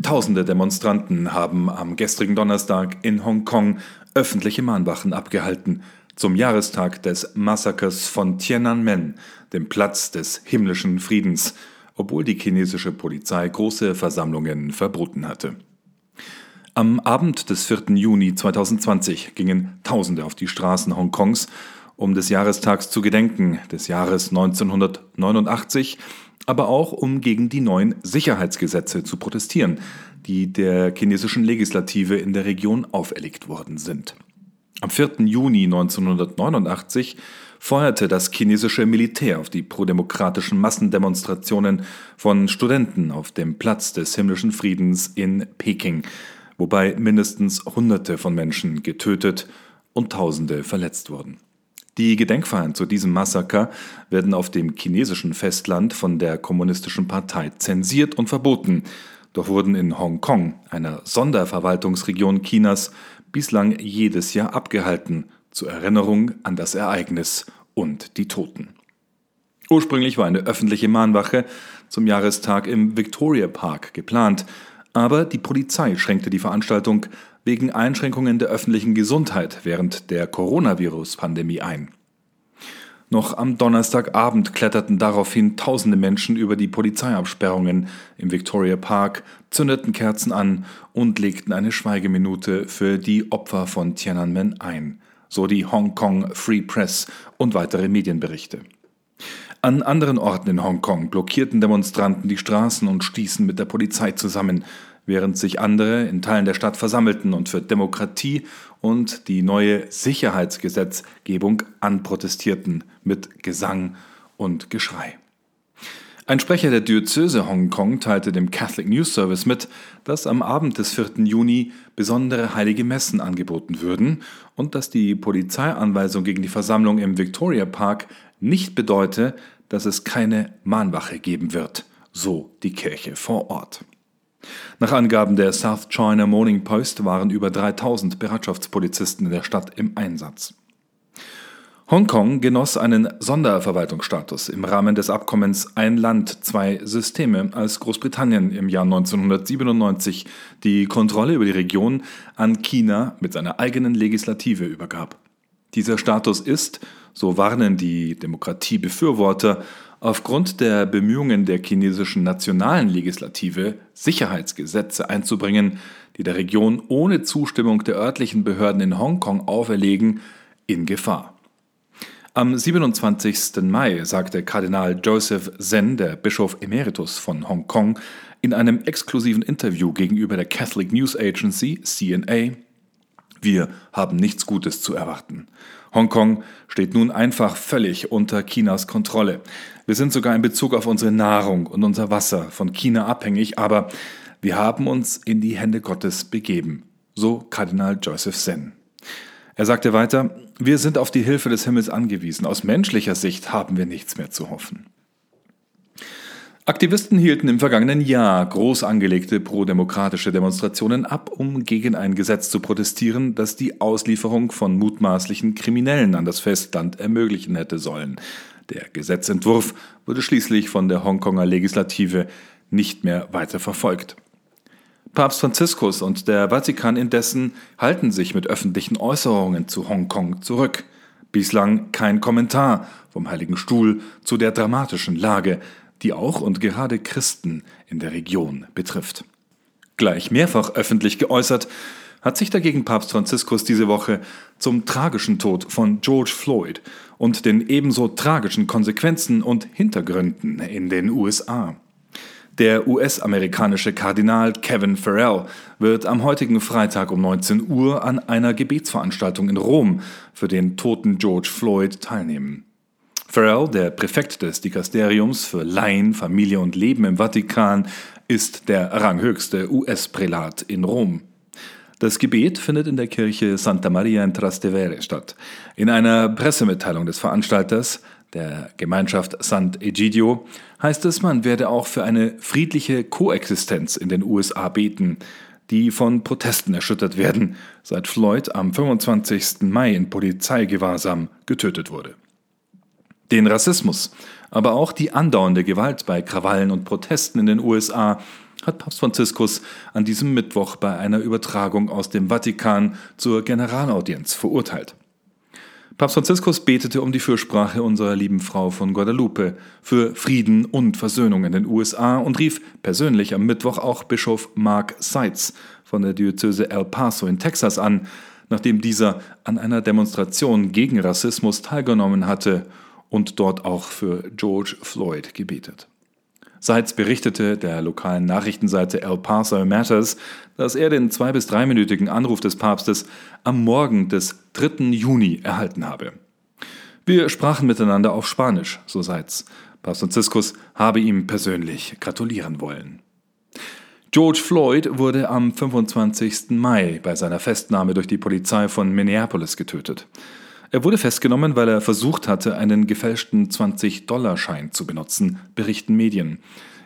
Tausende Demonstranten haben am gestrigen Donnerstag in Hongkong öffentliche Mahnwachen abgehalten zum Jahrestag des Massakers von Tiananmen, dem Platz des himmlischen Friedens, obwohl die chinesische Polizei große Versammlungen verboten hatte. Am Abend des 4. Juni 2020 gingen Tausende auf die Straßen Hongkongs, um des Jahrestags zu gedenken, des Jahres 1989, aber auch um gegen die neuen Sicherheitsgesetze zu protestieren, die der chinesischen Legislative in der Region auferlegt worden sind. Am 4. Juni 1989 feuerte das chinesische Militär auf die prodemokratischen Massendemonstrationen von Studenten auf dem Platz des himmlischen Friedens in Peking, wobei mindestens Hunderte von Menschen getötet und Tausende verletzt wurden. Die Gedenkfeiern zu diesem Massaker werden auf dem chinesischen Festland von der Kommunistischen Partei zensiert und verboten, doch wurden in Hongkong, einer Sonderverwaltungsregion Chinas, bislang jedes Jahr abgehalten, zur Erinnerung an das Ereignis und die Toten. Ursprünglich war eine öffentliche Mahnwache zum Jahrestag im Victoria Park geplant, aber die Polizei schränkte die Veranstaltung wegen Einschränkungen der öffentlichen Gesundheit während der Coronavirus-Pandemie ein. Noch am Donnerstagabend kletterten daraufhin tausende Menschen über die Polizeiabsperrungen im Victoria Park, zündeten Kerzen an und legten eine Schweigeminute für die Opfer von Tiananmen ein, so die Hong Kong Free Press und weitere Medienberichte. An anderen Orten in Hongkong blockierten Demonstranten die Straßen und stießen mit der Polizei zusammen, während sich andere in Teilen der Stadt versammelten und für Demokratie und die neue Sicherheitsgesetzgebung anprotestierten mit Gesang und Geschrei. Ein Sprecher der Diözese Hongkong teilte dem Catholic News Service mit, dass am Abend des 4. Juni besondere heilige Messen angeboten würden und dass die Polizeianweisung gegen die Versammlung im Victoria Park nicht bedeute, dass es keine Mahnwache geben wird, so die Kirche vor Ort. Nach Angaben der South China Morning Post waren über 3000 Bereitschaftspolizisten in der Stadt im Einsatz. Hongkong genoss einen Sonderverwaltungsstatus im Rahmen des Abkommens Ein Land, zwei Systeme, als Großbritannien im Jahr 1997 die Kontrolle über die Region an China mit seiner eigenen Legislative übergab. Dieser Status ist, so warnen die Demokratiebefürworter, aufgrund der Bemühungen der chinesischen nationalen Legislative, Sicherheitsgesetze einzubringen, die der Region ohne Zustimmung der örtlichen Behörden in Hongkong auferlegen, in Gefahr. Am 27. Mai sagte Kardinal Joseph Zen, der Bischof Emeritus von Hongkong, in einem exklusiven Interview gegenüber der Catholic News Agency CNA, wir haben nichts Gutes zu erwarten. Hongkong steht nun einfach völlig unter Chinas Kontrolle. Wir sind sogar in Bezug auf unsere Nahrung und unser Wasser von China abhängig, aber wir haben uns in die Hände Gottes begeben. So Kardinal Joseph Zen. Er sagte weiter, wir sind auf die Hilfe des Himmels angewiesen. Aus menschlicher Sicht haben wir nichts mehr zu hoffen. Aktivisten hielten im vergangenen Jahr groß angelegte prodemokratische Demonstrationen ab, um gegen ein Gesetz zu protestieren, das die Auslieferung von mutmaßlichen Kriminellen an das Festland ermöglichen hätte sollen. Der Gesetzentwurf wurde schließlich von der Hongkonger Legislative nicht mehr weiter verfolgt. Papst Franziskus und der Vatikan indessen halten sich mit öffentlichen Äußerungen zu Hongkong zurück. Bislang kein Kommentar vom Heiligen Stuhl zu der dramatischen Lage, die auch und gerade Christen in der Region betrifft. Gleich mehrfach öffentlich geäußert hat sich dagegen Papst Franziskus diese Woche zum tragischen Tod von George Floyd und den ebenso tragischen Konsequenzen und Hintergründen in den USA. Der US-amerikanische Kardinal Kevin Farrell wird am heutigen Freitag um 19 Uhr an einer Gebetsveranstaltung in Rom für den toten George Floyd teilnehmen. Farrell, der Präfekt des Dikasteriums für Laien, Familie und Leben im Vatikan, ist der ranghöchste US-Prälat in Rom. Das Gebet findet in der Kirche Santa Maria in Trastevere statt. In einer Pressemitteilung des Veranstalters, der Gemeinschaft Sant'Egidio, heißt es, man werde auch für eine friedliche Koexistenz in den USA beten, die von Protesten erschüttert werden, seit Floyd am 25. Mai in Polizeigewahrsam getötet wurde den Rassismus, aber auch die andauernde Gewalt bei Krawallen und Protesten in den USA hat Papst Franziskus an diesem Mittwoch bei einer Übertragung aus dem Vatikan zur Generalaudienz verurteilt. Papst Franziskus betete um die Fürsprache unserer lieben Frau von Guadalupe für Frieden und Versöhnung in den USA und rief persönlich am Mittwoch auch Bischof Mark Seitz von der Diözese El Paso in Texas an, nachdem dieser an einer Demonstration gegen Rassismus teilgenommen hatte und dort auch für George Floyd gebetet. Seitz berichtete der lokalen Nachrichtenseite El Paso Matters, dass er den zwei- bis dreiminütigen Anruf des Papstes am Morgen des 3. Juni erhalten habe. Wir sprachen miteinander auf Spanisch, so Seitz. Papst Franziskus habe ihm persönlich gratulieren wollen. George Floyd wurde am 25. Mai bei seiner Festnahme durch die Polizei von Minneapolis getötet. Er wurde festgenommen, weil er versucht hatte, einen gefälschten 20-Dollar-Schein zu benutzen, berichten Medien.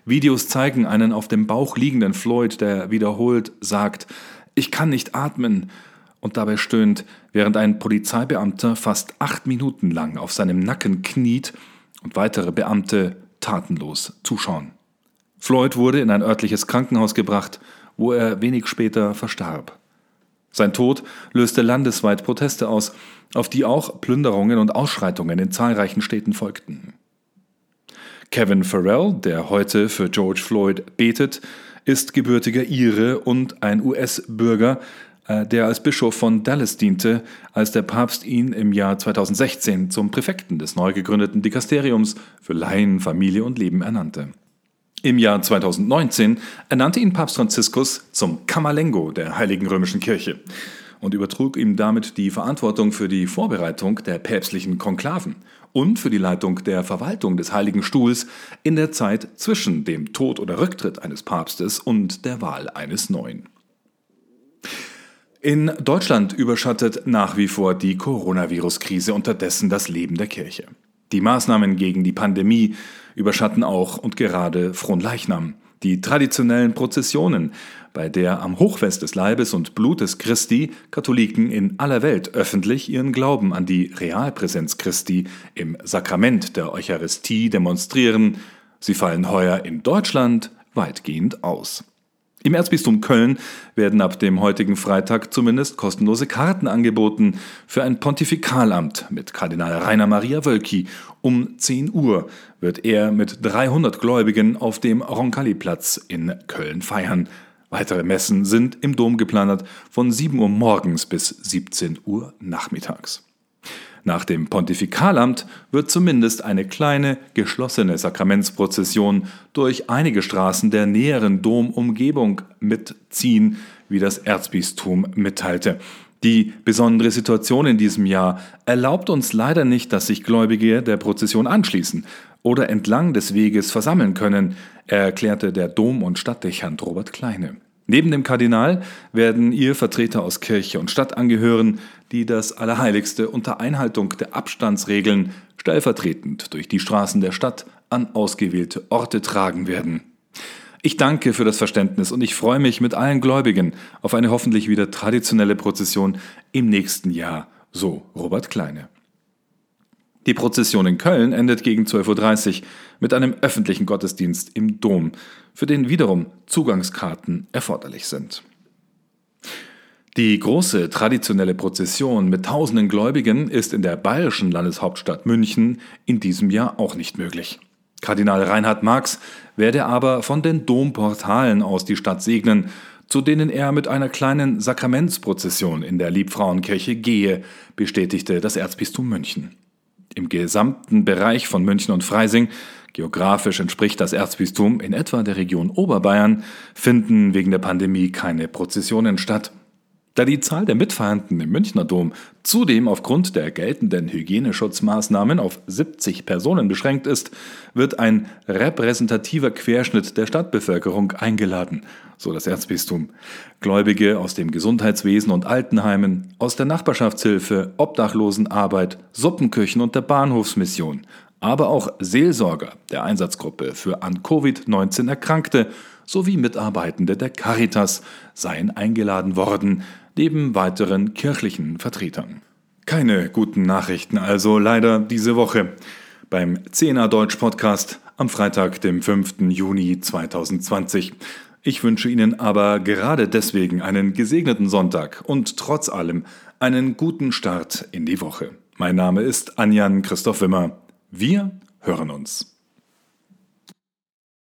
Videos zeigen einen auf dem Bauch liegenden Floyd, der wiederholt sagt, ich kann nicht atmen und dabei stöhnt, während ein Polizeibeamter fast acht Minuten lang auf seinem Nacken kniet und weitere Beamte tatenlos zuschauen. Floyd wurde in ein örtliches Krankenhaus gebracht, wo er wenig später verstarb. Sein Tod löste landesweit Proteste aus, auf die auch Plünderungen und Ausschreitungen in zahlreichen Städten folgten. Kevin Farrell, der heute für George Floyd betet, ist gebürtiger Ire und ein US-Bürger, äh, der als Bischof von Dallas diente, als der Papst ihn im Jahr 2016 zum Präfekten des neu gegründeten Dikasteriums für Laien, Familie und Leben ernannte. Im Jahr 2019 ernannte ihn Papst Franziskus zum Kamalengo der Heiligen Römischen Kirche und übertrug ihm damit die Verantwortung für die Vorbereitung der päpstlichen Konklaven und für die Leitung der Verwaltung des Heiligen Stuhls in der Zeit zwischen dem Tod oder Rücktritt eines Papstes und der Wahl eines neuen. In Deutschland überschattet nach wie vor die Coronavirus-Krise unterdessen das Leben der Kirche. Die Maßnahmen gegen die Pandemie überschatten auch und gerade Fronleichnam, die traditionellen Prozessionen, bei der am Hochfest des Leibes und Blutes Christi Katholiken in aller Welt öffentlich ihren Glauben an die Realpräsenz Christi im Sakrament der Eucharistie demonstrieren, sie fallen heuer in Deutschland weitgehend aus. Im Erzbistum Köln werden ab dem heutigen Freitag zumindest kostenlose Karten angeboten für ein Pontifikalamt mit Kardinal Rainer Maria Wölki. Um 10 Uhr wird er mit 300 Gläubigen auf dem Roncalli-Platz in Köln feiern. Weitere Messen sind im Dom geplant von 7 Uhr morgens bis 17 Uhr nachmittags. Nach dem Pontifikalamt wird zumindest eine kleine, geschlossene Sakramentsprozession durch einige Straßen der näheren Domumgebung mitziehen, wie das Erzbistum mitteilte. Die besondere Situation in diesem Jahr erlaubt uns leider nicht, dass sich Gläubige der Prozession anschließen oder entlang des Weges versammeln können, erklärte der Dom- und Stadtdechant Robert Kleine. Neben dem Kardinal werden ihr Vertreter aus Kirche und Stadt angehören, die das Allerheiligste unter Einhaltung der Abstandsregeln stellvertretend durch die Straßen der Stadt an ausgewählte Orte tragen werden. Ich danke für das Verständnis und ich freue mich mit allen Gläubigen auf eine hoffentlich wieder traditionelle Prozession im nächsten Jahr, so Robert Kleine. Die Prozession in Köln endet gegen 12.30 Uhr mit einem öffentlichen Gottesdienst im Dom, für den wiederum Zugangskarten erforderlich sind. Die große traditionelle Prozession mit tausenden Gläubigen ist in der bayerischen Landeshauptstadt München in diesem Jahr auch nicht möglich. Kardinal Reinhard Marx werde aber von den Domportalen aus die Stadt segnen, zu denen er mit einer kleinen Sakramentsprozession in der Liebfrauenkirche gehe, bestätigte das Erzbistum München. Im gesamten Bereich von München und Freising, geografisch entspricht das Erzbistum in etwa der Region Oberbayern, finden wegen der Pandemie keine Prozessionen statt. Da die Zahl der Mitfeiernden im Münchner Dom zudem aufgrund der geltenden Hygieneschutzmaßnahmen auf 70 Personen beschränkt ist, wird ein repräsentativer Querschnitt der Stadtbevölkerung eingeladen, so das Erzbistum. Gläubige aus dem Gesundheitswesen und Altenheimen, aus der Nachbarschaftshilfe, Obdachlosenarbeit, Suppenküchen und der Bahnhofsmission, aber auch Seelsorger der Einsatzgruppe für an Covid-19 Erkrankte sowie Mitarbeitende der Caritas seien eingeladen worden, neben weiteren kirchlichen Vertretern. Keine guten Nachrichten also leider diese Woche beim 10er Deutsch Podcast am Freitag, dem 5. Juni 2020. Ich wünsche Ihnen aber gerade deswegen einen gesegneten Sonntag und trotz allem einen guten Start in die Woche. Mein Name ist Anjan Christoph Wimmer. Wir hören uns.